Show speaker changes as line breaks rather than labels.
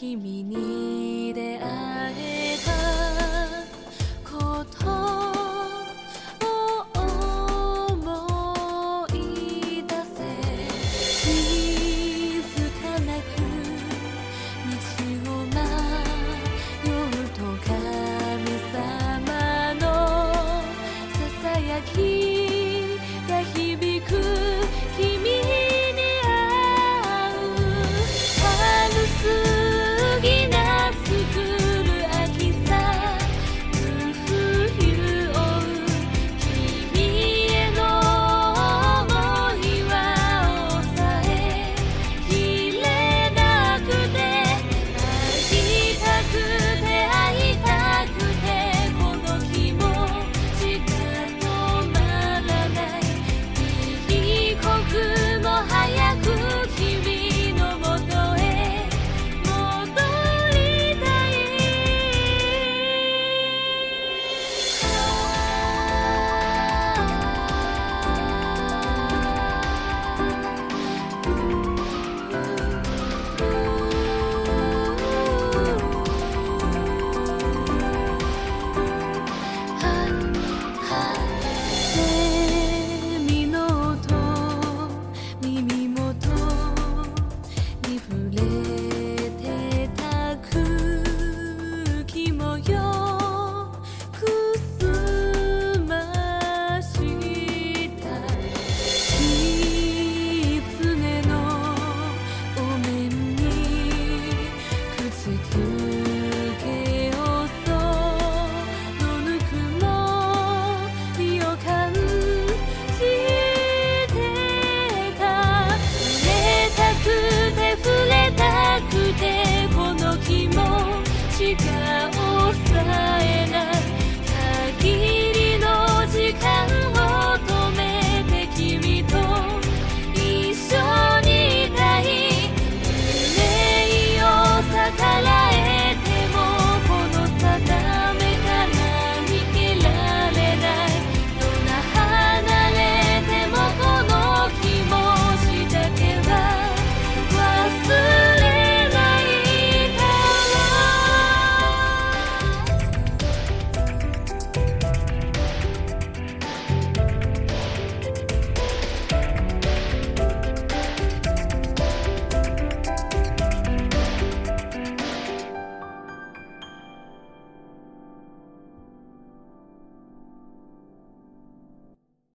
君に出会えが抑え